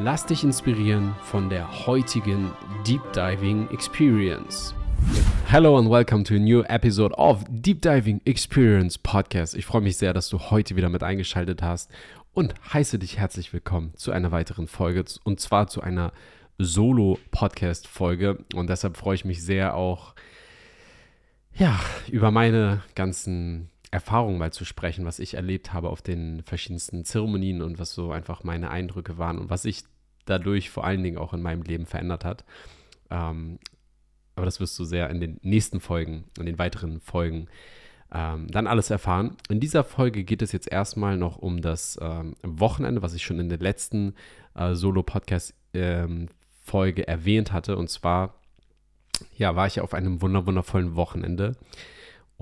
Lass dich inspirieren von der heutigen Deep Diving Experience. Hello and welcome to a new episode of Deep Diving Experience Podcast. Ich freue mich sehr, dass du heute wieder mit eingeschaltet hast und heiße dich herzlich willkommen zu einer weiteren Folge und zwar zu einer Solo-Podcast-Folge. Und deshalb freue ich mich sehr auch, ja, über meine ganzen Erfahrungen mal zu sprechen, was ich erlebt habe auf den verschiedensten Zeremonien und was so einfach meine Eindrücke waren und was sich dadurch vor allen Dingen auch in meinem Leben verändert hat. Ähm, aber das wirst du sehr in den nächsten Folgen, in den weiteren Folgen ähm, dann alles erfahren. In dieser Folge geht es jetzt erstmal noch um das ähm, Wochenende, was ich schon in der letzten äh, Solo-Podcast-Folge ähm, erwähnt hatte. Und zwar, ja, war ich auf einem wunderwundervollen Wochenende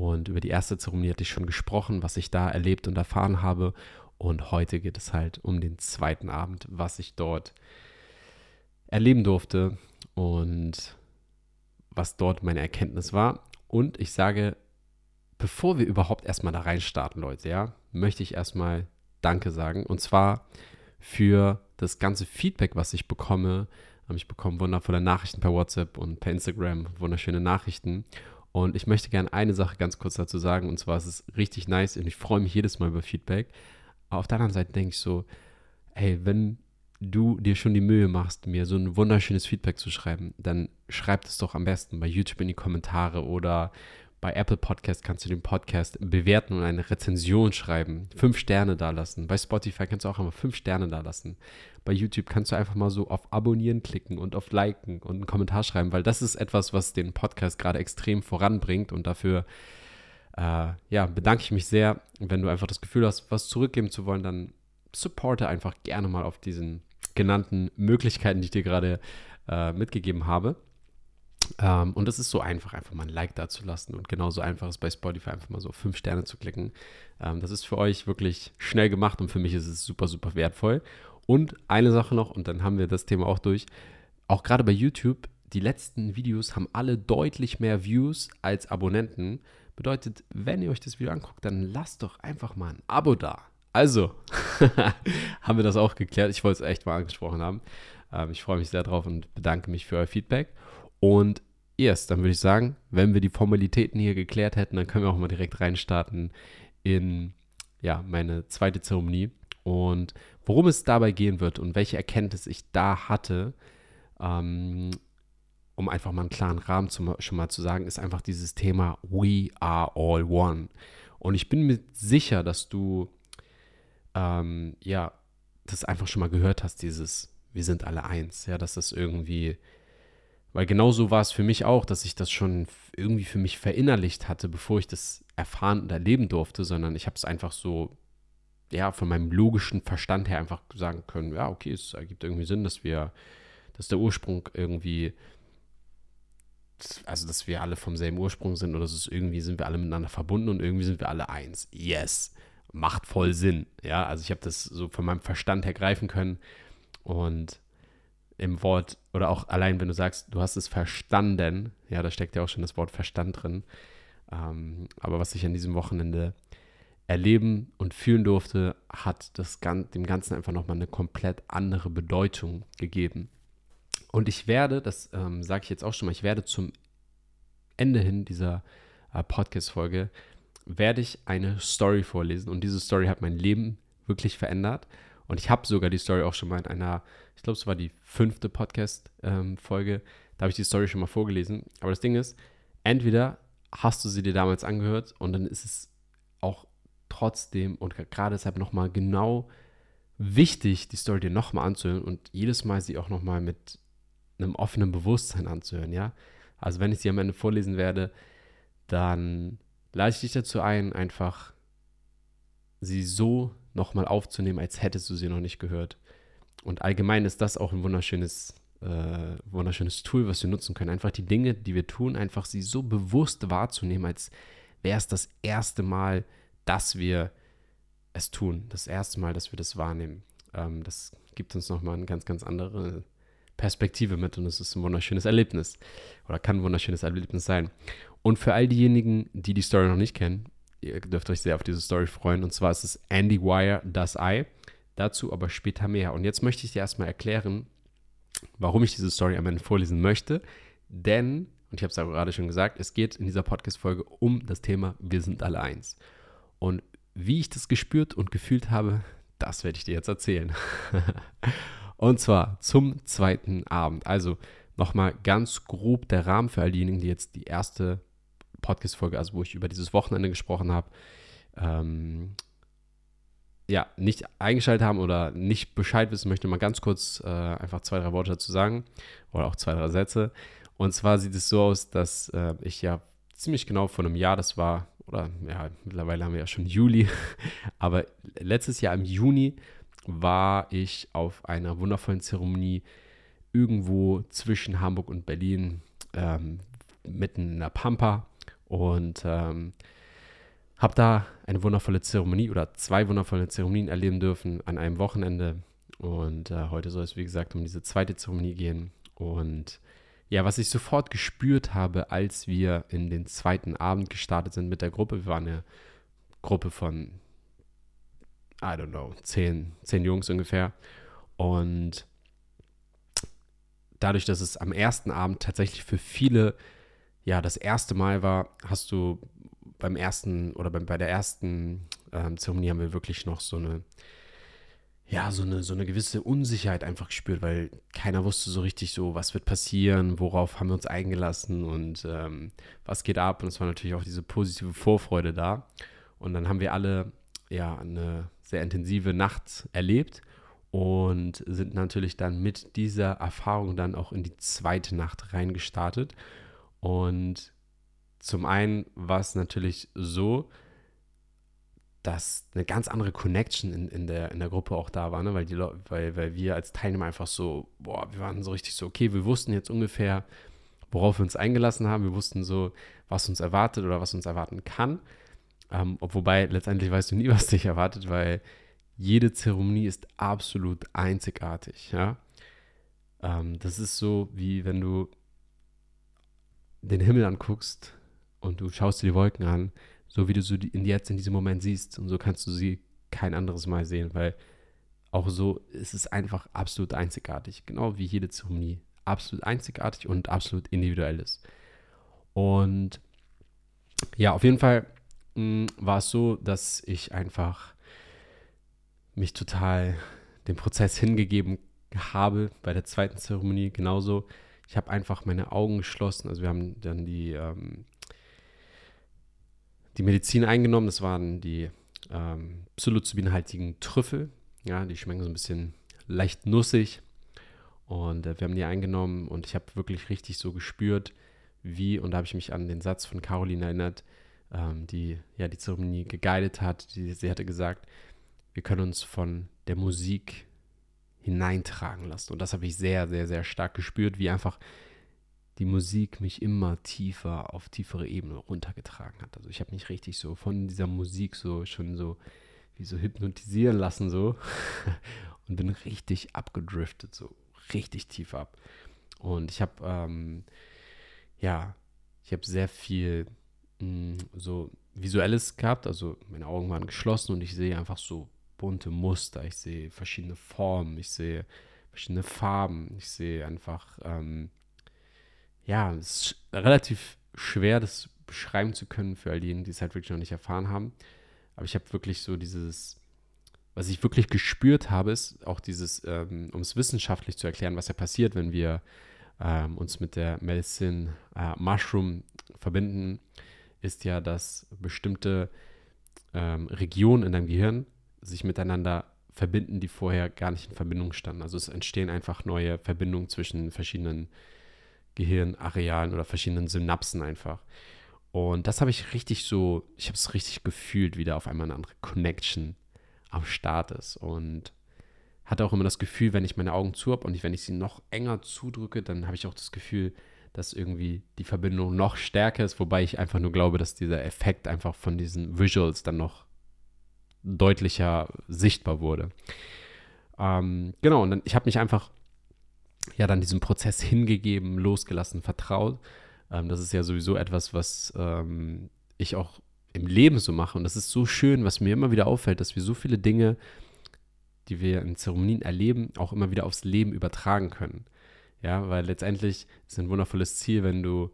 und über die erste Zeremonie hatte ich schon gesprochen, was ich da erlebt und erfahren habe. Und heute geht es halt um den zweiten Abend, was ich dort erleben durfte und was dort meine Erkenntnis war. Und ich sage, bevor wir überhaupt erstmal da reinstarten, Leute, ja, möchte ich erstmal Danke sagen. Und zwar für das ganze Feedback, was ich bekomme. Ich bekomme wundervolle Nachrichten per WhatsApp und per Instagram, wunderschöne Nachrichten. Und ich möchte gerne eine Sache ganz kurz dazu sagen, und zwar ist es richtig nice und ich freue mich jedes Mal über Feedback. Aber auf der anderen Seite denke ich so, hey, wenn du dir schon die Mühe machst, mir so ein wunderschönes Feedback zu schreiben, dann schreib es doch am besten bei YouTube in die Kommentare oder bei Apple Podcast kannst du den Podcast bewerten und eine Rezension schreiben. Fünf Sterne da lassen. Bei Spotify kannst du auch einmal fünf Sterne da lassen. Bei YouTube kannst du einfach mal so auf Abonnieren klicken und auf Liken und einen Kommentar schreiben, weil das ist etwas, was den Podcast gerade extrem voranbringt und dafür äh, ja, bedanke ich mich sehr. Wenn du einfach das Gefühl hast, was zurückgeben zu wollen, dann supporte einfach gerne mal auf diesen genannten Möglichkeiten, die ich dir gerade äh, mitgegeben habe. Ähm, und es ist so einfach, einfach mal ein Like da zu lassen und genauso einfach ist bei Spotify einfach mal so fünf Sterne zu klicken. Ähm, das ist für euch wirklich schnell gemacht und für mich ist es super, super wertvoll. Und eine Sache noch, und dann haben wir das Thema auch durch. Auch gerade bei YouTube, die letzten Videos haben alle deutlich mehr Views als Abonnenten. Bedeutet, wenn ihr euch das Video anguckt, dann lasst doch einfach mal ein Abo da. Also, haben wir das auch geklärt. Ich wollte es echt mal angesprochen haben. Ähm, ich freue mich sehr drauf und bedanke mich für euer Feedback. Und erst, dann würde ich sagen, wenn wir die Formalitäten hier geklärt hätten, dann können wir auch mal direkt reinstarten in ja, meine zweite Zeremonie. Und worum es dabei gehen wird und welche Erkenntnis ich da hatte, ähm, um einfach mal einen klaren Rahmen zu, schon mal zu sagen, ist einfach dieses Thema We are all one. Und ich bin mir sicher, dass du ähm, ja das einfach schon mal gehört hast, dieses Wir sind alle eins, ja, dass das irgendwie weil genauso war es für mich auch, dass ich das schon irgendwie für mich verinnerlicht hatte, bevor ich das erfahren und erleben durfte, sondern ich habe es einfach so, ja, von meinem logischen Verstand her einfach sagen können, ja, okay, es ergibt irgendwie Sinn, dass wir, dass der Ursprung irgendwie, also dass wir alle vom selben Ursprung sind oder dass es irgendwie sind wir alle miteinander verbunden und irgendwie sind wir alle eins. Yes, macht voll Sinn. Ja, also ich habe das so von meinem Verstand her greifen können und im Wort oder auch allein, wenn du sagst, du hast es verstanden, ja, da steckt ja auch schon das Wort Verstand drin. Ähm, aber was ich an diesem Wochenende erleben und fühlen durfte, hat das, dem Ganzen einfach nochmal eine komplett andere Bedeutung gegeben. Und ich werde, das ähm, sage ich jetzt auch schon mal, ich werde zum Ende hin dieser äh, Podcast-Folge, werde ich eine Story vorlesen. Und diese Story hat mein Leben wirklich verändert. Und ich habe sogar die Story auch schon mal in einer, ich glaube, es war die fünfte Podcast-Folge, ähm, da habe ich die Story schon mal vorgelesen. Aber das Ding ist, entweder hast du sie dir damals angehört und dann ist es auch trotzdem und gerade deshalb nochmal genau wichtig, die Story dir nochmal anzuhören und jedes Mal sie auch nochmal mit einem offenen Bewusstsein anzuhören, ja. Also wenn ich sie am Ende vorlesen werde, dann lade ich dich dazu ein, einfach sie so nochmal aufzunehmen, als hättest du sie noch nicht gehört. Und allgemein ist das auch ein wunderschönes äh, wunderschönes Tool, was wir nutzen können. Einfach die Dinge, die wir tun, einfach sie so bewusst wahrzunehmen, als wäre es das erste Mal, dass wir es tun. Das erste Mal, dass wir das wahrnehmen. Ähm, das gibt uns nochmal eine ganz, ganz andere Perspektive mit und es ist ein wunderschönes Erlebnis oder kann ein wunderschönes Erlebnis sein. Und für all diejenigen, die die Story noch nicht kennen, ihr dürft euch sehr auf diese Story freuen. Und zwar ist es Andy Wire, das Ei. Dazu aber später mehr. Und jetzt möchte ich dir erstmal erklären, warum ich diese Story am Ende vorlesen möchte. Denn, und ich habe es auch gerade schon gesagt, es geht in dieser Podcast-Folge um das Thema Wir sind alle eins. Und wie ich das gespürt und gefühlt habe, das werde ich dir jetzt erzählen. und zwar zum zweiten Abend. Also nochmal ganz grob der Rahmen für all diejenigen, die jetzt die erste Podcast-Folge, also wo ich über dieses Wochenende gesprochen habe, ähm, ja, nicht eingeschaltet haben oder nicht Bescheid wissen, möchte mal ganz kurz äh, einfach zwei, drei Worte dazu sagen oder auch zwei, drei Sätze. Und zwar sieht es so aus, dass äh, ich ja ziemlich genau vor einem Jahr, das war, oder ja, mittlerweile haben wir ja schon Juli, aber letztes Jahr im Juni war ich auf einer wundervollen Zeremonie irgendwo zwischen Hamburg und Berlin, ähm, mitten in der Pampa. Und ähm, habe da eine wundervolle Zeremonie oder zwei wundervolle Zeremonien erleben dürfen an einem Wochenende. Und äh, heute soll es, wie gesagt, um diese zweite Zeremonie gehen. Und ja, was ich sofort gespürt habe, als wir in den zweiten Abend gestartet sind mit der Gruppe, wir waren eine Gruppe von, I don't know, zehn, zehn Jungs ungefähr. Und dadurch, dass es am ersten Abend tatsächlich für viele ja das erste Mal war, hast du beim ersten oder bei, bei der ersten ähm, Zeremonie haben wir wirklich noch so eine, ja, so eine, so eine gewisse Unsicherheit einfach gespürt, weil keiner wusste so richtig so, was wird passieren, worauf haben wir uns eingelassen und ähm, was geht ab. Und es war natürlich auch diese positive Vorfreude da. Und dann haben wir alle ja eine sehr intensive Nacht erlebt und sind natürlich dann mit dieser Erfahrung dann auch in die zweite Nacht reingestartet. Und zum einen war es natürlich so, dass eine ganz andere Connection in, in, der, in der Gruppe auch da war, ne? weil, die, weil, weil wir als Teilnehmer einfach so, boah, wir waren so richtig so, okay, wir wussten jetzt ungefähr, worauf wir uns eingelassen haben, wir wussten so, was uns erwartet oder was uns erwarten kann. Ähm, wobei letztendlich weißt du nie, was dich erwartet, weil jede Zeremonie ist absolut einzigartig, ja. Ähm, das ist so, wie wenn du den Himmel anguckst und du schaust dir die Wolken an, so wie du sie in, jetzt in diesem Moment siehst. Und so kannst du sie kein anderes Mal sehen, weil auch so ist es einfach absolut einzigartig. Genau wie jede Zeremonie. Absolut einzigartig und absolut individuell ist. Und ja, auf jeden Fall mh, mm, war es so, dass ich einfach mich total dem Prozess hingegeben habe bei der zweiten Zeremonie genauso. Ich habe einfach meine Augen geschlossen. Also wir haben dann die ähm, die Medizin eingenommen. Das waren die ähm, psilocybinhaltigen Trüffel. Ja, die schmecken so ein bisschen leicht nussig. Und äh, wir haben die eingenommen und ich habe wirklich richtig so gespürt, wie, und da habe ich mich an den Satz von Caroline erinnert, ähm, die ja die Zeremonie geguidet hat. Die, sie hatte gesagt, wir können uns von der Musik hineintragen lassen. Und das habe ich sehr, sehr, sehr stark gespürt, wie einfach die Musik mich immer tiefer auf tiefere Ebene runtergetragen hat. Also ich habe mich richtig so von dieser Musik so schon so wie so hypnotisieren lassen so und bin richtig abgedriftet, so richtig tief ab. Und ich habe ähm, ja, ich habe sehr viel mh, mm, so visuelles gehabt, also meine Augen waren geschlossen und ich sehe einfach so bunte Muster, ich sehe verschiedene Formen, ich sehe verschiedene Farben, ich sehe einfach ähm, ja, es ist relativ schwer, das beschreiben zu können für all diejenigen, die es halt wirklich noch nicht erfahren haben. Aber ich habe wirklich so dieses, was ich wirklich gespürt habe, ist auch dieses, ähm, um es wissenschaftlich zu erklären, was ja passiert, wenn wir ähm, uns mit der Medicine äh, Mushroom verbinden, ist ja, dass bestimmte ähm, Regionen in deinem Gehirn sich miteinander verbinden, die vorher gar nicht in Verbindung standen. Also es entstehen einfach neue Verbindungen zwischen verschiedenen Gehirnarealen oder verschiedenen Synapsen einfach. Und das habe ich richtig so, ich habe es richtig gefühlt, wie da auf einmal eine andere Connection am Start ist. Und hatte auch immer das Gefühl, wenn ich meine Augen zu habe und wenn ich sie noch enger zudrücke, dann habe ich auch das Gefühl, dass irgendwie die Verbindung noch stärker ist, wobei ich einfach nur glaube, dass dieser Effekt einfach von diesen Visuals dann noch deutlicher sichtbar wurde. Ähm, genau, und dann, ich habe mich einfach ja dann diesem Prozess hingegeben, losgelassen, vertraut. Ähm, das ist ja sowieso etwas, was ähm, ich auch im Leben so mache. Und das ist so schön, was mir immer wieder auffällt, dass wir so viele Dinge, die wir in Zeremonien erleben, auch immer wieder aufs Leben übertragen können. Ja, weil letztendlich ist ein wundervolles Ziel, wenn du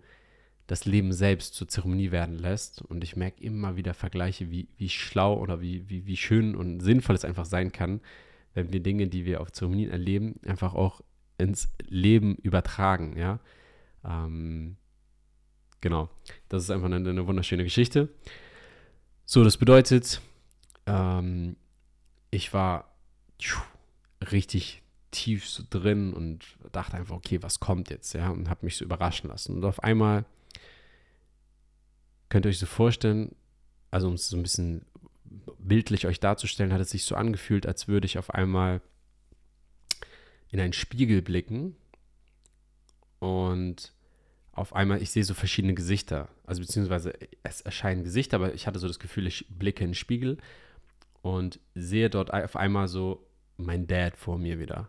das Leben selbst zur Zeremonie werden lässt. Und ich merke immer wieder Vergleiche, wie, wie schlau oder wie, wie, wie schön und sinnvoll es einfach sein kann, wenn wir Dinge, die wir auf Zeremonien erleben, einfach auch ins Leben übertragen. Ja, ähm, genau. Das ist einfach eine, eine wunderschöne Geschichte. So, das bedeutet, ähm, ich war tschuh, richtig tief so drin und dachte einfach, okay, was kommt jetzt, ja, und habe mich so überraschen lassen. Und auf einmal könnt ihr euch so vorstellen, also um es so ein bisschen bildlich euch darzustellen, hat es sich so angefühlt, als würde ich auf einmal in einen Spiegel blicken und auf einmal, ich sehe so verschiedene Gesichter. Also beziehungsweise es erscheinen Gesichter, aber ich hatte so das Gefühl, ich blicke in den Spiegel und sehe dort auf einmal so mein Dad vor mir wieder.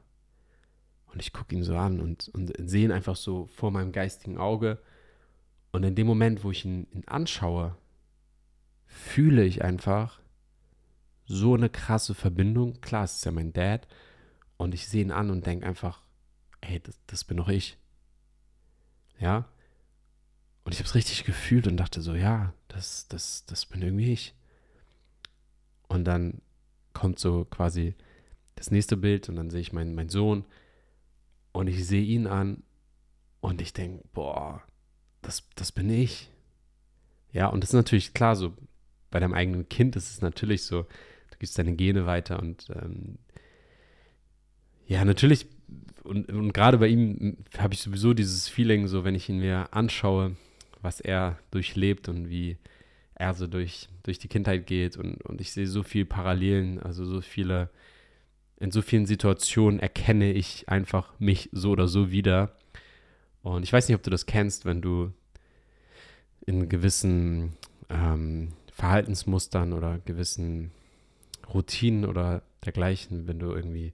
Und ich gucke ihn so an und, und sehe ihn einfach so vor meinem geistigen Auge. Und in dem Moment, wo ich ihn, ihn anschaue, fühle ich einfach so eine krasse Verbindung. Klar, es ist ja mein Dad. Und ich sehe ihn an und denke einfach, hey, das, das bin doch ich. Ja. Und ich habe es richtig gefühlt und dachte so, ja, das, das, das bin irgendwie ich. Und dann kommt so quasi das nächste Bild und dann sehe ich meinen mein Sohn und ich sehe ihn an und ich denke, boah, das, das bin ich. Ja, und das ist natürlich klar, so bei deinem eigenen Kind ist es natürlich so, du gibst deine Gene weiter und ähm, ja, natürlich, und, und gerade bei ihm habe ich sowieso dieses Feeling, so wenn ich ihn mir anschaue, was er durchlebt und wie er so durch, durch die Kindheit geht und, und ich sehe so viele Parallelen, also so viele in so vielen Situationen erkenne ich einfach mich so oder so wieder. Und ich weiß nicht, ob du das kennst, wenn du in gewissen ähm, Verhaltensmustern oder gewissen Routinen oder dergleichen, wenn du irgendwie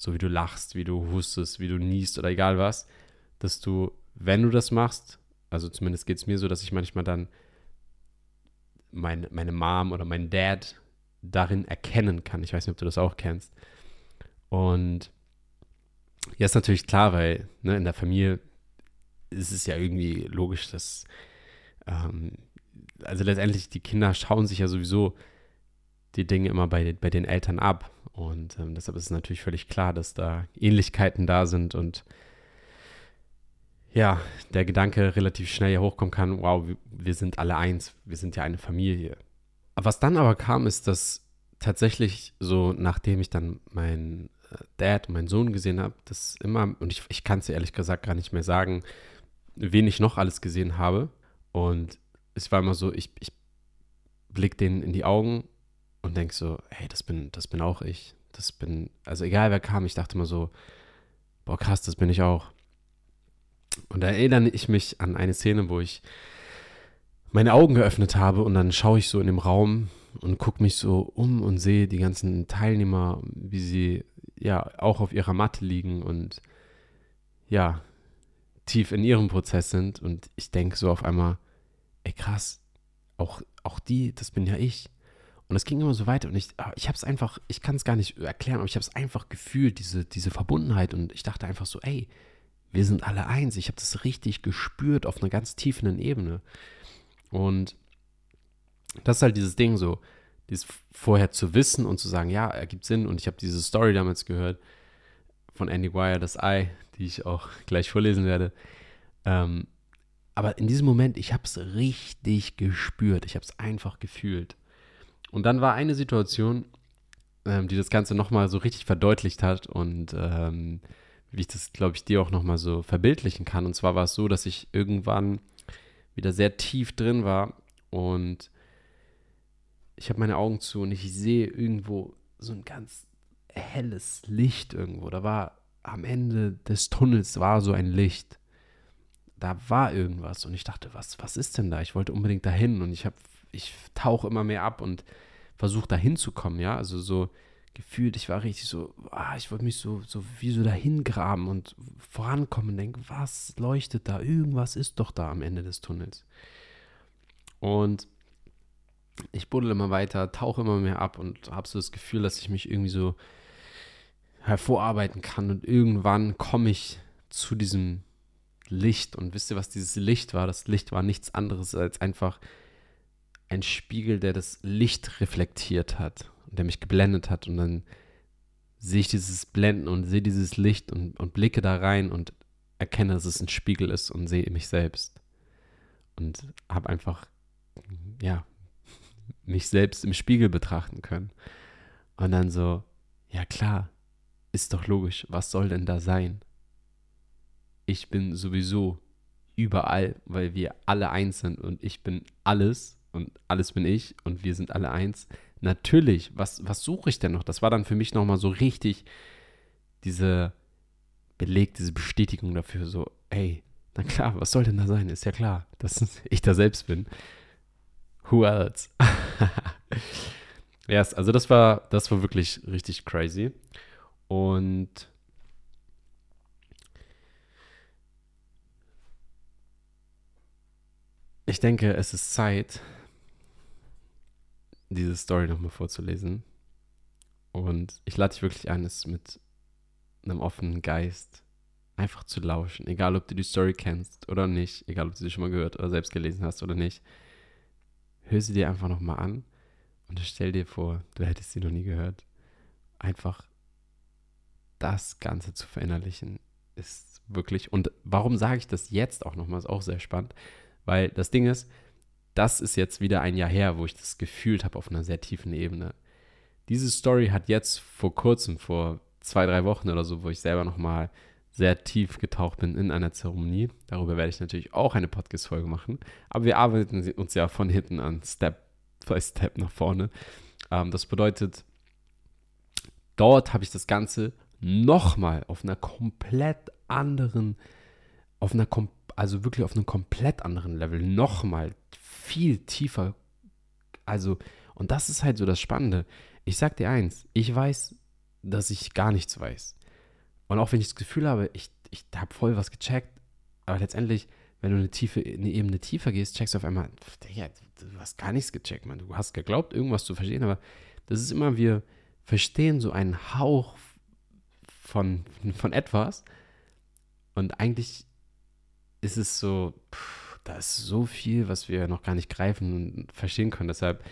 so wie du lachst, wie du hustest, wie du niest oder egal was, dass du, wenn du das machst, also zumindest geht es mir so, dass ich manchmal dann mein, meine Mom oder mein Dad darin erkennen kann. Ich weiß nicht, ob du das auch kennst. Und ja, ist natürlich klar, weil ne, in der Familie ist es ja irgendwie logisch, dass, ähm, also letztendlich die Kinder schauen sich ja sowieso die Dinge immer bei, bei den Eltern ab. Und ähm, deshalb ist es natürlich völlig klar, dass da Ähnlichkeiten da sind und ja, der Gedanke relativ schnell hier hochkommen kann, wow, wir, sind alle eins, wir sind ja eine Familie. Was dann aber kam, ist, dass tatsächlich so, nachdem ich dann mein Dad, meinen Sohn gesehen habe, das immer, und ich, ich kann es ehrlich gesagt gar nicht mehr sagen, wen ich noch alles gesehen habe. Und es war immer so, ich, ich blick denen in die Augen und denke so, hey, das bin, das bin auch ich. Das bin, also egal wer kam, ich dachte immer so, boah, krass, das bin ich auch. Und da erinnere ich mich an eine Szene, wo ich meine Augen geöffnet habe und dann schaue ich so in dem Raum und gucke mich so um und sehe die ganzen Teilnehmer, wie sie ja auch auf ihrer Matte liegen und ja, tief in ihrem Prozess sind. Und ich denke so auf einmal, ey krass, auch, auch die, das bin ja ich. Und es ging immer so weiter und ich, ah, ich habe es einfach, ich kann es gar nicht erklären, aber ich habe es einfach gefühlt, diese, diese Verbundenheit. Und ich dachte einfach so, ey, wir sind alle eins. Ich habe das richtig gespürt auf einer ganz tiefen Ebene. Und das ist halt dieses Ding so, dieses vorher zu wissen und zu sagen, ja, ergibt Sinn. Und ich habe diese Story damals gehört von Andy Wire, das Ei, die ich auch gleich vorlesen werde. Ähm, aber in diesem Moment, ich habe es richtig gespürt. Ich habe es einfach gefühlt. Und dann war eine Situation, ähm, die das Ganze nochmal so richtig verdeutlicht hat und ähm, wie ich das, glaube ich, dir auch nochmal so verbildlichen kann. Und zwar war es so, dass ich irgendwann wieder sehr tief drin war und ich habe meine Augen zu und ich sehe irgendwo so ein ganz helles Licht irgendwo. Da war am Ende des Tunnels war so ein Licht. Da war irgendwas und ich dachte, was, was ist denn da? Ich wollte unbedingt dahin und ich habe, ich tauche immer mehr ab und versuche da hinzukommen, ja. Also so gefühlt, ich war richtig so, ah, ich wollte mich so, so wie so dahin graben und vorankommen und denken, was leuchtet da? Irgendwas ist doch da am Ende des Tunnels. Und ich buddel immer weiter, tauche immer mehr ab und habe so das Gefühl, dass ich mich irgendwie so hervorarbeiten kann und irgendwann komme ich zu diesem Licht und wisst ihr, was dieses Licht war? Das Licht war nichts anderes als einfach ein Spiegel, der das Licht reflektiert hat und der mich geblendet hat. Und dann sehe ich dieses Blenden und sehe dieses Licht und, und blicke da rein und erkenne, dass es ein Spiegel ist und sehe mich selbst. Und habe einfach ja mich selbst im Spiegel betrachten können. Und dann so ja klar ist doch logisch, was soll denn da sein? Ich bin sowieso überall, weil wir alle eins sind und ich bin alles und alles bin ich und wir sind alle eins. Natürlich, was, was suche ich denn noch? Das war dann für mich nochmal so richtig diese Beleg, diese Bestätigung dafür, so, ey, na klar, was soll denn da sein? Ist ja klar, dass ich da selbst bin. Who else? ja, yes, also das war, das war wirklich richtig crazy. Und ich denke, es ist Zeit, diese Story nochmal vorzulesen. Und ich lade dich wirklich ein, es mit einem offenen Geist einfach zu lauschen. Egal, ob du die Story kennst oder nicht, egal, ob du sie schon mal gehört oder selbst gelesen hast oder nicht. Hör sie dir einfach nochmal an und stell dir vor, du hättest sie noch nie gehört. Einfach das Ganze zu verinnerlichen, ist wirklich. Und warum sage ich das jetzt auch nochmal? Ist auch sehr spannend. Weil das Ding ist, das ist jetzt wieder ein Jahr her, wo ich das gefühlt habe auf einer sehr tiefen Ebene. Diese Story hat jetzt vor kurzem, vor zwei, drei Wochen oder so, wo ich selber nochmal sehr tief getaucht bin in einer Zeremonie. Darüber werde ich natürlich auch eine Podcast-Folge machen. Aber wir arbeiten uns ja von hinten an, Step by Step nach vorne. Ähm, das bedeutet, dort habe ich das Ganze nochmal auf einer komplett anderen, auf einer, also wirklich auf einem komplett anderen Level, nochmal viel tiefer. Also, und das ist halt so das Spannende. Ich sag dir eins, ich weiß, dass ich gar nichts weiß. Und auch wenn ich das Gefühl habe, ich, ich habe voll was gecheckt, aber letztendlich, wenn du eine, tiefe, eine Ebene tiefer gehst, checkst du auf einmal, ja, du hast gar nichts gecheckt, man. Du hast geglaubt, irgendwas zu verstehen, aber das ist immer, wir verstehen so einen Hauch von, von etwas. Und eigentlich ist es so, pff, da ist so viel, was wir noch gar nicht greifen und verstehen können. Deshalb,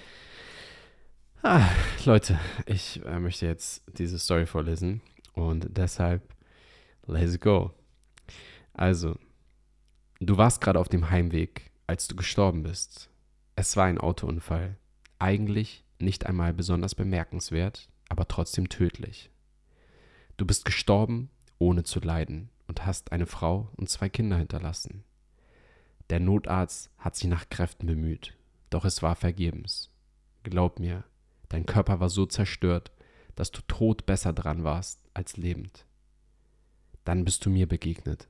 ah, Leute, ich äh, möchte jetzt diese Story vorlesen und deshalb, let's go. Also, du warst gerade auf dem Heimweg, als du gestorben bist. Es war ein Autounfall. Eigentlich nicht einmal besonders bemerkenswert, aber trotzdem tödlich. Du bist gestorben, ohne zu leiden, und hast eine Frau und zwei Kinder hinterlassen. Der Notarzt hat sich nach Kräften bemüht, doch es war vergebens. Glaub mir, dein Körper war so zerstört, dass du tot besser dran warst als lebend. Dann bist du mir begegnet.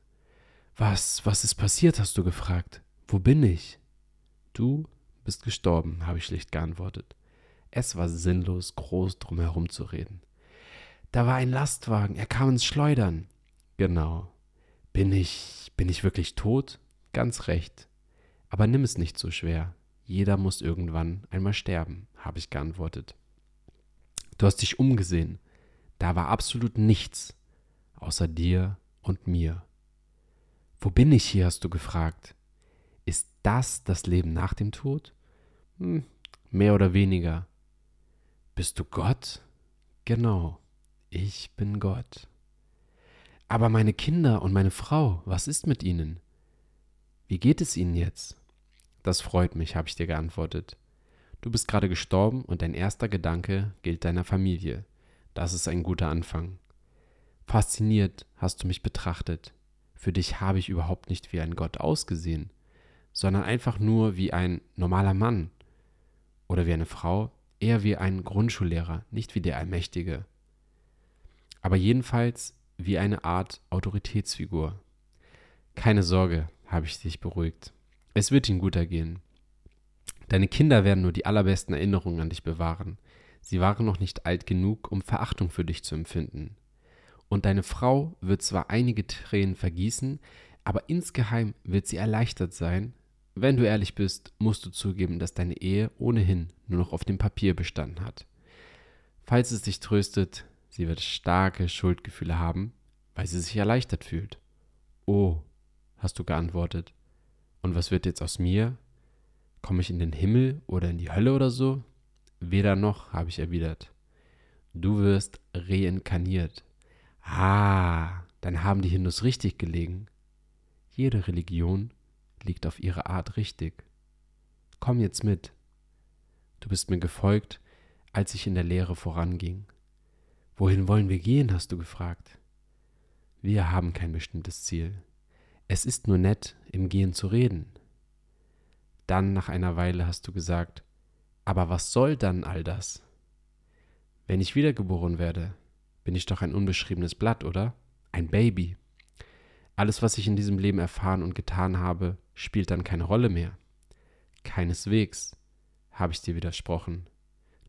Was, was ist passiert, hast du gefragt. Wo bin ich? Du bist gestorben, habe ich schlicht geantwortet. Es war sinnlos, groß drum herum zu reden. Da war ein Lastwagen, er kam ins Schleudern. Genau. Bin ich, bin ich wirklich tot? Ganz recht. Aber nimm es nicht so schwer. Jeder muss irgendwann einmal sterben, habe ich geantwortet. Du hast dich umgesehen. Da war absolut nichts, außer dir und mir. Wo bin ich hier, hast du gefragt. Ist das das Leben nach dem Tod? Hm, mehr oder weniger. Bist du Gott? Genau ich bin Gott. Aber meine Kinder und meine Frau, was ist mit ihnen? Wie geht es ihnen jetzt? Das freut mich, habe ich dir geantwortet. Du bist gerade gestorben und dein erster Gedanke gilt deiner Familie. Das ist ein guter Anfang. Fasziniert hast du mich betrachtet. Für dich habe ich überhaupt nicht wie ein Gott ausgesehen, sondern einfach nur wie ein normaler Mann oder wie eine Frau, eher wie ein Grundschullehrer, nicht wie der Allmächtige. aber jedenfalls wie eine Art Autoritätsfigur. Keine Sorge, habe ich dich beruhigt. Es wird ihm gut ergehen. Deine Kinder werden nur die allerbesten Erinnerungen an dich bewahren. Sie waren noch nicht alt genug, um Verachtung für dich zu empfinden. Und deine Frau wird zwar einige Tränen vergießen, aber insgeheim wird sie erleichtert sein. Wenn du ehrlich bist, musst du zugeben, dass deine Ehe ohnehin nur noch auf dem Papier bestanden hat. Falls es dich tröstet, sie wird starke Schuldgefühle haben, weil sie sich erleichtert fühlt. Oh, hast du geantwortet. Und was wird jetzt aus mir? Komme ich in den Himmel oder in die Hölle oder so? Weder noch, habe ich erwidert. Du wirst reinkarniert. Ah, dann haben die Hindus richtig gelegen. Jede Religion liegt auf ihre Art richtig. Komm jetzt mit. Du bist mir gefolgt, als ich in der Lehre voranging. Wohin wollen wir gehen, hast du gefragt. Wir haben kein bestimmtes Ziel. Es ist nur nett, im Gehen zu reden. Dann nach einer Weile hast du gesagt, aber was soll dann all das? Wenn ich wiedergeboren werde, bin ich doch ein unbeschriebenes Blatt, oder? Ein Baby. Alles, was ich in diesem Leben erfahren und getan habe, spielt dann keine Rolle mehr. Keineswegs, habe ich dir widersprochen.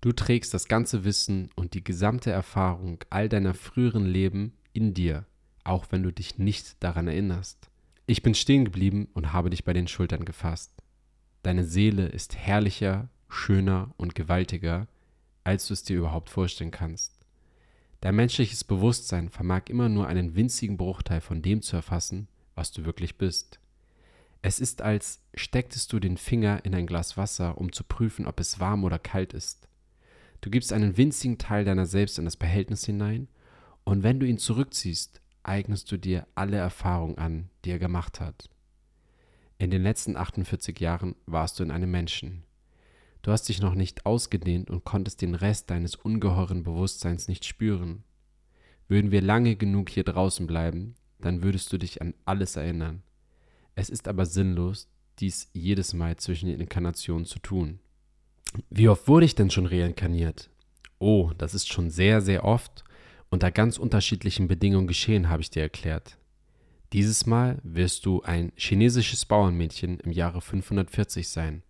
Du trägst das ganze Wissen und die gesamte Erfahrung all deiner früheren Leben in dir, auch wenn du dich nicht daran erinnerst. Ich bin stehen geblieben und habe dich bei den Schultern gefasst. Deine Seele ist herrlicher, schöner und gewaltiger, als du es dir überhaupt vorstellen kannst. Dein menschliches Bewusstsein vermag immer nur einen winzigen Bruchteil von dem zu erfassen, was du wirklich bist. Es ist, als stecktest du den Finger in ein Glas Wasser, um zu prüfen, ob es warm oder kalt ist. Du gibst einen winzigen Teil deiner selbst in das Behältnis hinein, und wenn du ihn zurückziehst, eignest du dir alle Erfahrungen an, die er gemacht hat. In den letzten 48 Jahren warst du in einem Menschen. Du hast dich noch nicht ausgedehnt und konntest den Rest deines ungeheuren Bewusstseins nicht spüren. Würden wir lange genug hier draußen bleiben, dann würdest du dich an alles erinnern. Es ist aber sinnlos, dies jedes Mal zwischen den Inkarnationen zu tun. Wie oft wurde ich denn schon reinkarniert? Oh, das ist schon sehr, sehr oft unter ganz unterschiedlichen Bedingungen geschehen, habe ich dir erklärt. Dieses Mal wirst du ein chinesisches Bauernmädchen im Jahre 540 sein.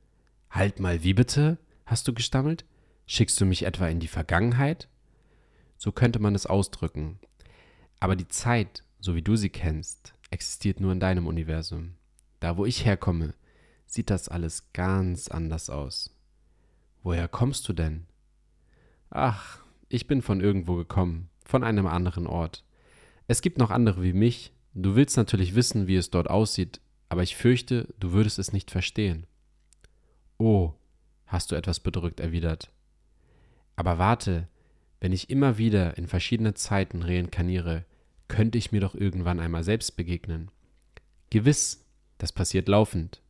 Halt mal, wie bitte? hast du gestammelt? Schickst du mich etwa in die Vergangenheit? So könnte man es ausdrücken. Aber die Zeit, so wie du sie kennst, existiert nur in deinem Universum. Da, wo ich herkomme, sieht das alles ganz anders aus. Woher kommst du denn? Ach, ich bin von irgendwo gekommen, von einem anderen Ort. Es gibt noch andere wie mich. Du willst natürlich wissen, wie es dort aussieht, aber ich fürchte, du würdest es nicht verstehen. Oh, hast du etwas bedrückt erwidert. Aber warte, wenn ich immer wieder in verschiedene Zeiten reinkarniere, könnte ich mir doch irgendwann einmal selbst begegnen. Gewiss, das passiert laufend.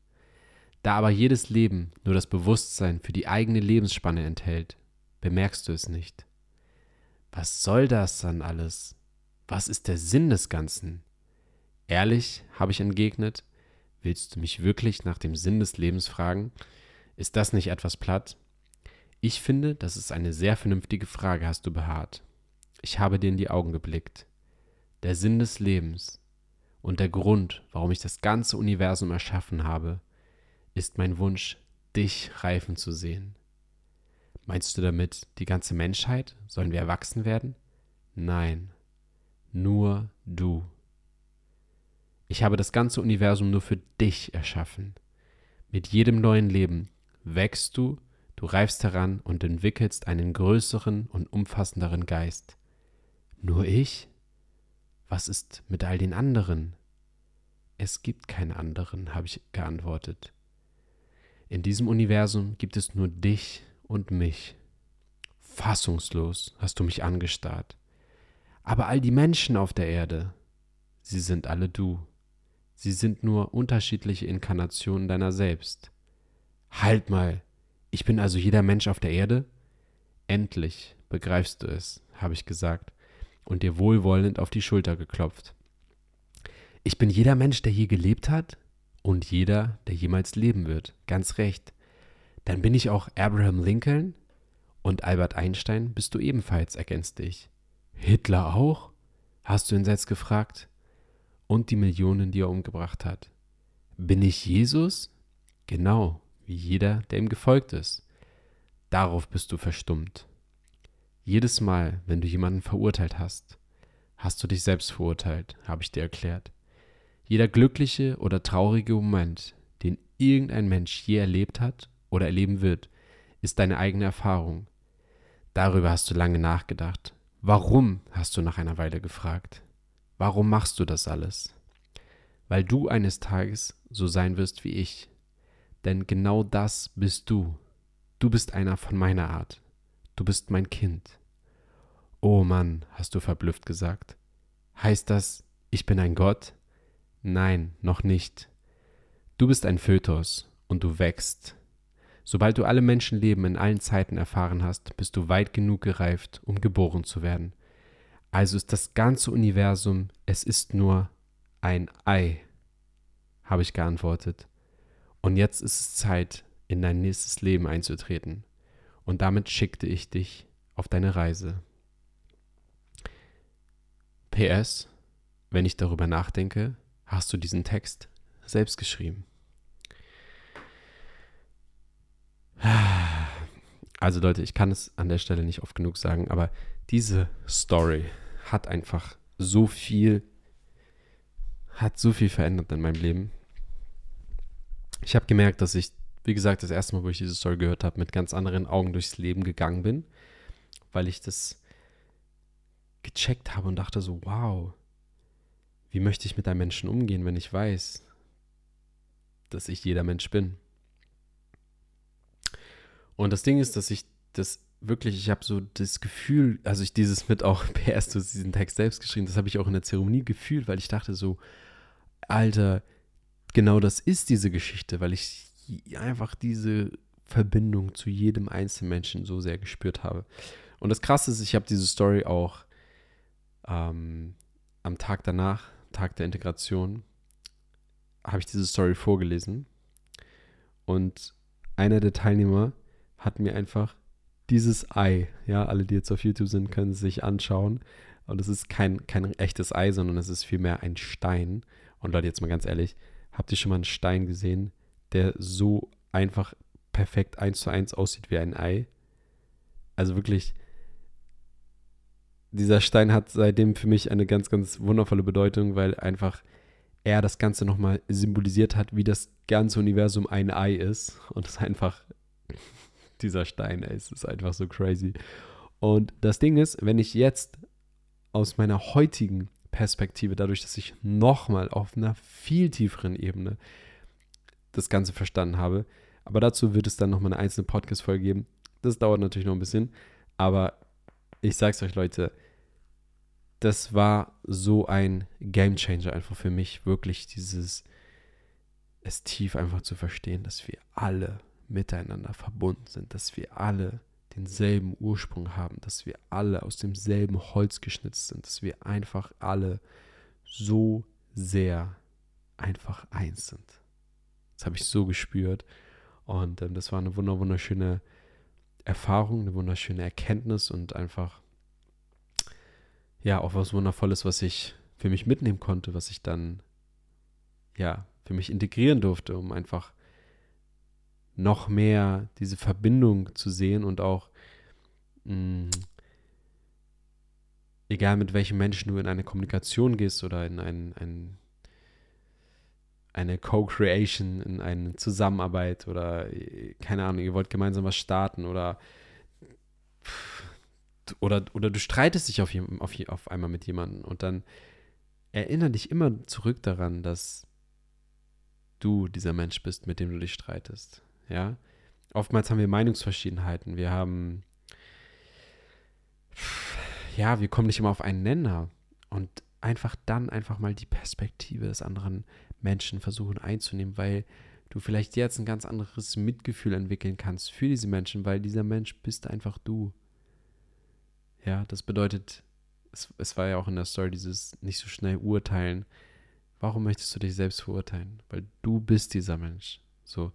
Da aber jedes Leben nur das Bewusstsein für die eigene Lebensspanne enthält, bemerkst du es nicht. Was soll das dann alles? Was ist der Sinn des Ganzen? Ehrlich, habe ich entgegnet, willst du mich wirklich nach dem Sinn des Lebens fragen? Ist das nicht etwas platt? Ich finde, das ist eine sehr vernünftige Frage, hast du beharrt. Ich habe dir in die Augen geblickt. Der Sinn des Lebens und der Grund, warum ich das ganze Universum erschaffen habe, ist mein Wunsch, dich reifen zu sehen. Meinst du damit die ganze Menschheit? Sollen wir erwachsen werden? Nein, nur du. Ich habe das ganze Universum nur für dich erschaffen. Mit jedem neuen Leben wächst du, du reifst heran und entwickelst einen größeren und umfassenderen Geist. Nur ich? Was ist mit all den anderen? Es gibt keine anderen, habe ich geantwortet. In diesem Universum gibt es nur dich und mich. Fassungslos hast du mich angestarrt. Aber all die Menschen auf der Erde, sie sind alle du. Sie sind nur unterschiedliche Inkarnationen deiner selbst. Halt mal, ich bin also jeder Mensch auf der Erde? Endlich begreifst du es, habe ich gesagt und dir wohlwollend auf die Schulter geklopft. Ich bin jeder Mensch, der je gelebt hat und jeder, der jemals leben wird. Ganz recht. Dann bin ich auch Abraham Lincoln und Albert Einstein bist du ebenfalls, ergänzte ich. Hitler auch? Hast du entsetzt gefragt? Und die Millionen, die er umgebracht hat. Bin ich Jesus? Genau, wie jeder, der ihm gefolgt ist. Darauf bist du verstummt. Jedes Mal, wenn du jemanden verurteilt hast, hast du dich selbst verurteilt, habe ich dir erklärt. Jeder glückliche oder traurige Moment, den irgendein Mensch je erlebt hat oder erleben wird, ist deine eigene Erfahrung. Darüber hast du lange nachgedacht. Warum, hast du nach einer Weile gefragt. Warum machst du das alles? Weil du eines Tages so sein wirst wie ich. Denn genau das bist du. Du bist einer von meiner Art. Du bist mein Kind. Oh Mann, hast du verblüfft gesagt. Heißt das, ich bin ein Gott? Nein, noch nicht. Du bist ein Fötus und du wächst. Sobald du alle Menschenleben in allen Zeiten erfahren hast, bist du weit genug gereift, um geboren zu werden. Also ist das ganze Universum, es ist nur ein Ei, habe ich geantwortet. Und jetzt ist es Zeit, in dein nächstes Leben einzutreten. Und damit schickte ich dich auf deine Reise. PS, wenn ich darüber nachdenke, hast du diesen Text selbst geschrieben. Also Leute, ich kann es an der Stelle nicht oft genug sagen, aber diese Story hat einfach so viel, hat so viel verändert in meinem Leben. Ich habe gemerkt, dass ich, wie gesagt, das erste Mal, wo ich diese Story gehört habe, mit ganz anderen Augen durchs Leben gegangen bin, weil ich das gecheckt habe und dachte so, wow, wie möchte ich mit einem Menschen umgehen, wenn ich weiß, dass ich jeder Mensch bin? Und das Ding ist, dass ich das wirklich, ich habe so das Gefühl, also ich dieses mit auch PS, du diesen Text selbst geschrieben, das habe ich auch in der Zeremonie gefühlt, weil ich dachte so, Alter, genau das ist diese Geschichte, weil ich einfach diese Verbindung zu jedem einzelnen Menschen so sehr gespürt habe. Und das Krasse ist, ich habe diese Story auch ähm, am Tag danach, Tag der Integration, habe ich diese Story vorgelesen. Und einer der Teilnehmer hat mir einfach dieses Ei, ja, alle, die jetzt auf YouTube sind, können sich anschauen. Und es ist kein, kein echtes Ei, sondern es ist vielmehr ein Stein. Und Leute, jetzt mal ganz ehrlich, habt ihr schon mal einen Stein gesehen, der so einfach perfekt eins zu eins aussieht wie ein Ei? Also wirklich, dieser Stein hat seitdem für mich eine ganz, ganz wundervolle Bedeutung, weil einfach er das Ganze nochmal symbolisiert hat, wie das ganze Universum ein Ei ist. Und es ist einfach dieser Stein, ey, es ist einfach so crazy. Und das Ding ist, wenn ich jetzt aus meiner heutigen Perspektive, dadurch, dass ich nochmal auf einer viel tieferen Ebene das Ganze verstanden habe, aber dazu wird es dann nochmal eine einzelne Podcast-Folge geben. Das dauert natürlich noch ein bisschen, aber ich sag's euch, Leute, das war so ein Game Changer einfach für mich, wirklich dieses, es tief einfach zu verstehen, dass wir alle miteinander verbunden sind, dass wir alle denselben Ursprung haben, dass wir alle aus demselben Holz geschnitzt sind, dass wir einfach alle so sehr einfach eins sind. Das habe ich so gespürt und ähm, das war eine wunderschöne Erfahrung, eine wunderschöne Erkenntnis und einfach ja auch was Wundervolles, was ich für mich mitnehmen konnte, was ich dann ja für mich integrieren durfte, um einfach noch mehr diese Verbindung zu sehen und auch mh, mm, egal mit welchem Menschen du in eine Kommunikation gehst oder in ein, ein eine Co-Creation, in eine Zusammenarbeit oder keine Ahnung, ihr wollt gemeinsam was starten oder oder, oder du streitest dich auf, auf, auf einmal mit jemandem und dann erinnere dich immer zurück daran, dass du dieser Mensch bist, mit dem du dich streitest. Ja, oftmals haben wir Meinungsverschiedenheiten. Wir haben, ja, wir kommen nicht immer auf einen Nenner und einfach dann einfach mal die Perspektive des anderen Menschen versuchen einzunehmen, weil du vielleicht jetzt ein ganz anderes Mitgefühl entwickeln kannst für diese Menschen, weil dieser Mensch bist einfach du. Ja, das bedeutet, es, es war ja auch in der Story dieses nicht so schnell urteilen. Warum möchtest du dich selbst verurteilen? Weil du bist dieser Mensch. So.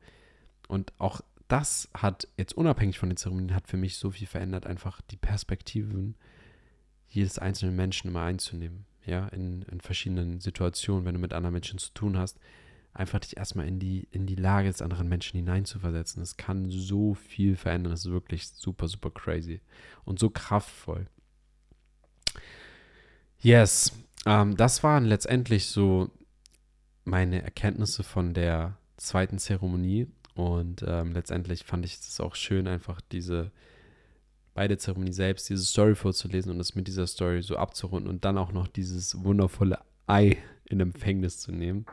Und auch das hat jetzt unabhängig von den Zeremonien hat für mich so viel verändert, einfach die Perspektiven jedes einzelne Menschen immer einzunehmen, ja, in, in verschiedenen Situationen, wenn du mit anderen Menschen zu tun hast, einfach dich erstmal in die, in die Lage des anderen Menschen hineinzuversetzen. Das kann so viel verändern. Das ist wirklich super, super crazy und so kraftvoll. Yes, ähm, das waren letztendlich so meine Erkenntnisse von der zweiten Zeremonie. Und ähm, letztendlich fand ich es auch schön, einfach diese beide Zeremonie selbst, diese Story vorzulesen und es mit dieser Story so abzurunden und dann auch noch dieses wundervolle Ei in Empfängnis zu nehmen.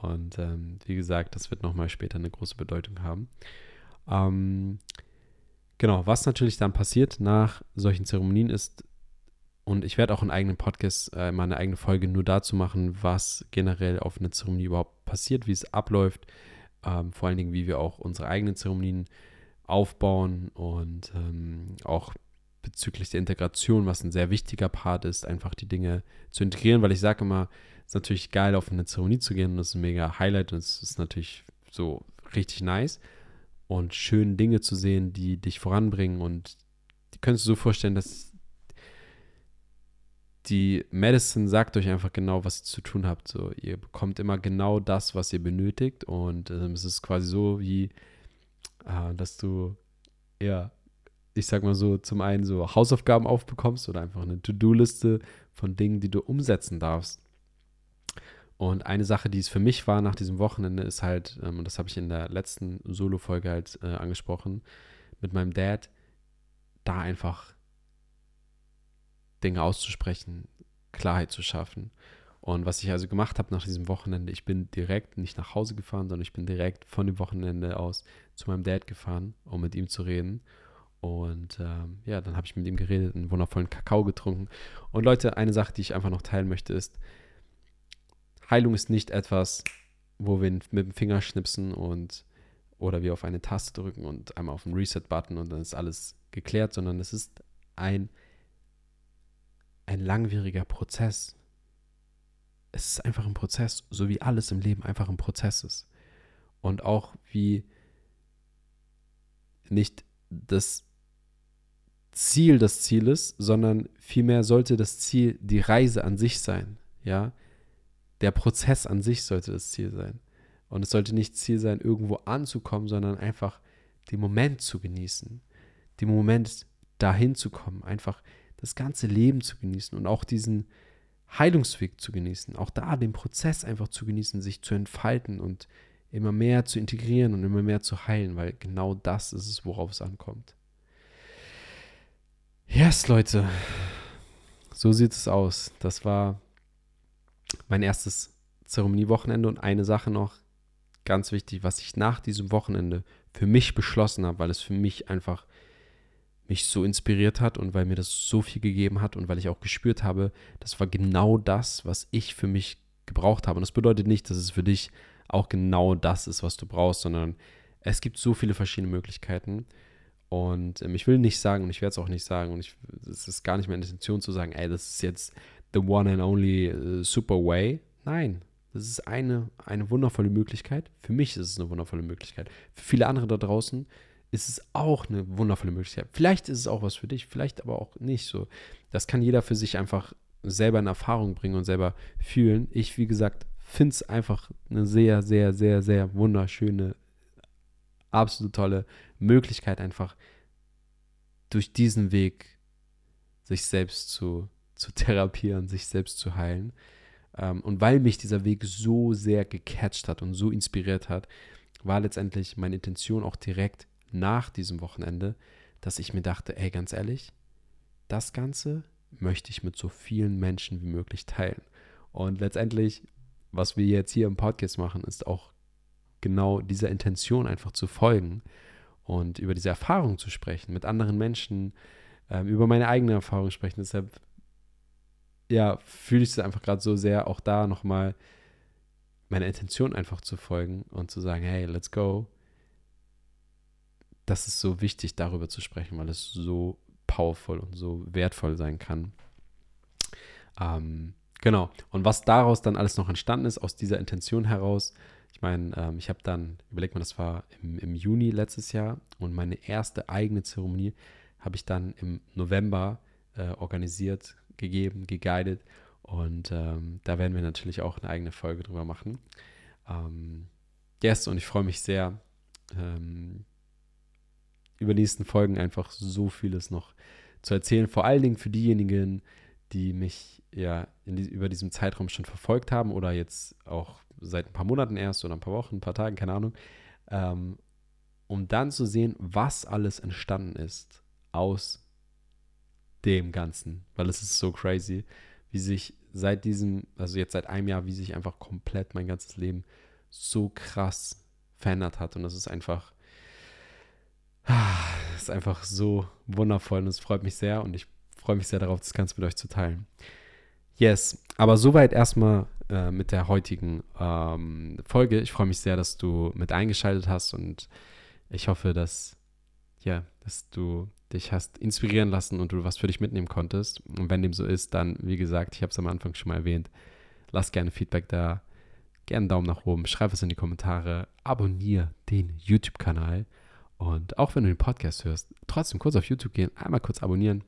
Und ähm, wie gesagt, das wird nochmal später eine große Bedeutung haben. Ähm, genau, was natürlich dann passiert nach solchen Zeremonien ist, und ich werde auch einen eigenen Podcast, äh, mal eigene Folge nur dazu machen, was generell auf einer Zeremonie überhaupt passiert, wie es abläuft, ähm, vor allen Dingen, wie wir auch unsere eigenen Zeremonien aufbauen und ähm, auch bezüglich der Integration, was ein sehr wichtiger Part ist, einfach die Dinge zu integrieren, weil ich sage immer, ist natürlich geil, auf eine Zeremonie zu gehen und das ist ein mega Highlight und es ist natürlich so richtig nice und schön Dinge zu sehen, die dich voranbringen und die könntest du so vorstellen, dass die Medicine sagt euch einfach genau, was ihr zu tun habt. So, ihr bekommt immer genau das, was ihr benötigt und ähm, es ist quasi so wie, dass du ja ich sag mal so, zum einen so Hausaufgaben aufbekommst oder einfach eine To-Do-Liste von Dingen, die du umsetzen darfst. Und eine Sache, die es für mich war nach diesem Wochenende, ist halt, ähm, und das habe ich in der letzten Solo-Folge halt äh, angesprochen, mit meinem Dad, da einfach Dinge auszusprechen, Klarheit zu schaffen. Und was ich also gemacht habe nach diesem Wochenende, ich bin direkt nicht nach Hause gefahren, sondern ich bin direkt von dem Wochenende aus zu meinem Dad gefahren, um mit ihm zu reden. Und ähm, ja, dann habe ich mit ihm geredet, einen wundervollen Kakao getrunken. Und Leute, eine Sache, die ich einfach noch teilen möchte, ist, Heilung ist nicht etwas, wo wir mit dem Finger schnipsen und oder wir auf eine Taste drücken und einmal auf den Reset-Button und dann ist alles geklärt, sondern es ist ein, ein langwieriger Prozess. Es ist einfach ein Prozess, so wie alles im Leben einfach ein Prozess ist. Und auch wie nicht das Ziel das Ziel ist, sondern vielmehr sollte das Ziel die Reise an sich sein. Ja, der Prozess an sich sollte das Ziel sein. Und es sollte nicht Ziel sein, irgendwo anzukommen, sondern einfach den Moment zu genießen. Den Moment dahin zu kommen, einfach das ganze Leben zu genießen und auch diesen Heilungsweg zu genießen. Auch da den Prozess einfach zu genießen, sich zu entfalten und immer mehr zu integrieren und immer mehr zu heilen, weil genau das ist es, worauf es ankommt. Yes, Leute. So sieht es aus. Das war mein erstes Zeremoniewochenende und eine Sache noch ganz wichtig, was ich nach diesem Wochenende für mich beschlossen habe, weil es für mich einfach mich so inspiriert hat und weil mir das so viel gegeben hat und weil ich auch gespürt habe, das war genau das, was ich für mich gebraucht habe. Und das bedeutet nicht, dass es für dich auch genau das ist, was du brauchst, sondern es gibt so viele verschiedene Möglichkeiten. Und ähm, ich will nicht sagen, und ich werde es auch nicht sagen, und es ist gar nicht meine Intention zu sagen, ey, das ist jetzt the one and only uh, super way. Nein, das ist eine, eine wundervolle Möglichkeit. Für mich ist es eine wundervolle Möglichkeit. Für viele andere da draußen ist es auch eine wundervolle Möglichkeit. Vielleicht ist es auch was für dich, vielleicht aber auch nicht so. Das kann jeder für sich einfach selber in Erfahrung bringen und selber fühlen. Ich, wie gesagt, finde es einfach eine sehr, sehr, sehr, sehr wunderschöne, absolut tolle Möglichkeit, einfach durch diesen Weg sich selbst zu zu therapieren, sich selbst zu heilen. Ähm, und weil mich dieser Weg so sehr gecatcht hat und so inspiriert hat, war letztendlich meine Intention auch direkt nach diesem Wochenende, dass ich mir dachte, ey, ganz ehrlich, das Ganze möchte ich mit so vielen Menschen wie möglich teilen. Und letztendlich, was wir jetzt hier im Podcast machen, ist auch genau dieser Intention einfach zu folgen und über diese Erfahrung zu sprechen, mit anderen Menschen, ähm, über meine eigene Erfahrung sprechen. Deshalb ja, fühle ich es einfach gerade so sehr, auch da nochmal meiner Intention einfach zu folgen und zu sagen, hey, let's go. Das ist so wichtig, darüber zu sprechen, weil es so powerful und so wertvoll sein kann. Ähm, genau. Und was daraus dann alles noch entstanden ist, aus dieser Intention heraus, ich meine, ähm, ich habe dann, überlegt mal, das war im, im Juni letztes Jahr und meine erste eigene Zeremonie habe ich dann im November äh, organisiert gegeben, geguidet. Und ähm, da werden wir natürlich auch eine eigene Folge drüber machen. Ähm, yes, und ich freue mich sehr, ähm, über die nächsten Folgen einfach so vieles noch zu erzählen. Vor allen Dingen für diejenigen, die mich ja die, über diesem Zeitraum schon verfolgt haben oder jetzt auch seit ein paar Monaten erst oder ein paar Wochen, ein paar Tagen, keine Ahnung, ähm, um dann zu sehen, was alles entstanden ist aus dem Ganzen, weil es ist so crazy, wie sich seit diesem, also jetzt seit einem Jahr, wie sich einfach komplett mein ganzes Leben so krass verändert hat und das ist einfach, das ist einfach so wundervoll und es freut mich sehr und ich freue mich sehr darauf, das Ganze mit euch zu teilen. Yes, aber soweit erstmal äh, mit der heutigen ähm, Folge. Ich freue mich sehr, dass du mit eingeschaltet hast und ich hoffe, dass, ja, dass du dich hast inspirieren lassen und du was für dich mitnehmen konntest. Und wenn dem so ist, dann, wie gesagt, ich habe es am Anfang schon mal erwähnt, lass gerne Feedback da, gerne einen Daumen nach oben, schreib es in die Kommentare, abonniere den YouTube-Kanal und auch wenn du den Podcast hörst, trotzdem kurz auf YouTube gehen, einmal kurz abonnieren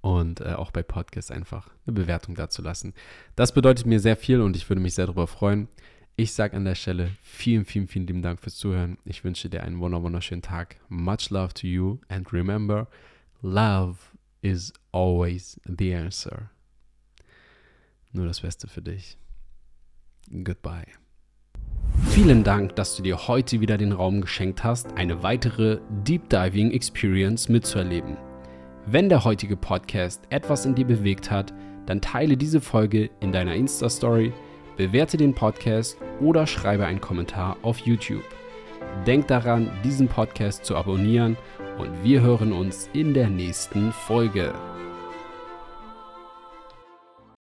und äh, auch bei Podcasts einfach eine Bewertung dazu lassen. Das bedeutet mir sehr viel und ich würde mich sehr darüber freuen. Ich sage an der Stelle vielen, vielen, vielen lieben Dank fürs Zuhören. Ich wünsche dir einen wunderschönen Tag. Much love to you and remember, love is always the answer. Nur das Beste für dich. Goodbye. Vielen Dank, dass du dir heute wieder den Raum geschenkt hast, eine weitere Deep Diving Experience mitzuerleben. Wenn der heutige Podcast etwas in dir bewegt hat, dann teile diese Folge in deiner Insta-Story, bewerte den Podcast oder schreibe einen Kommentar auf YouTube. Denk daran, diesen Podcast zu abonnieren und wir hören uns in der nächsten Folge.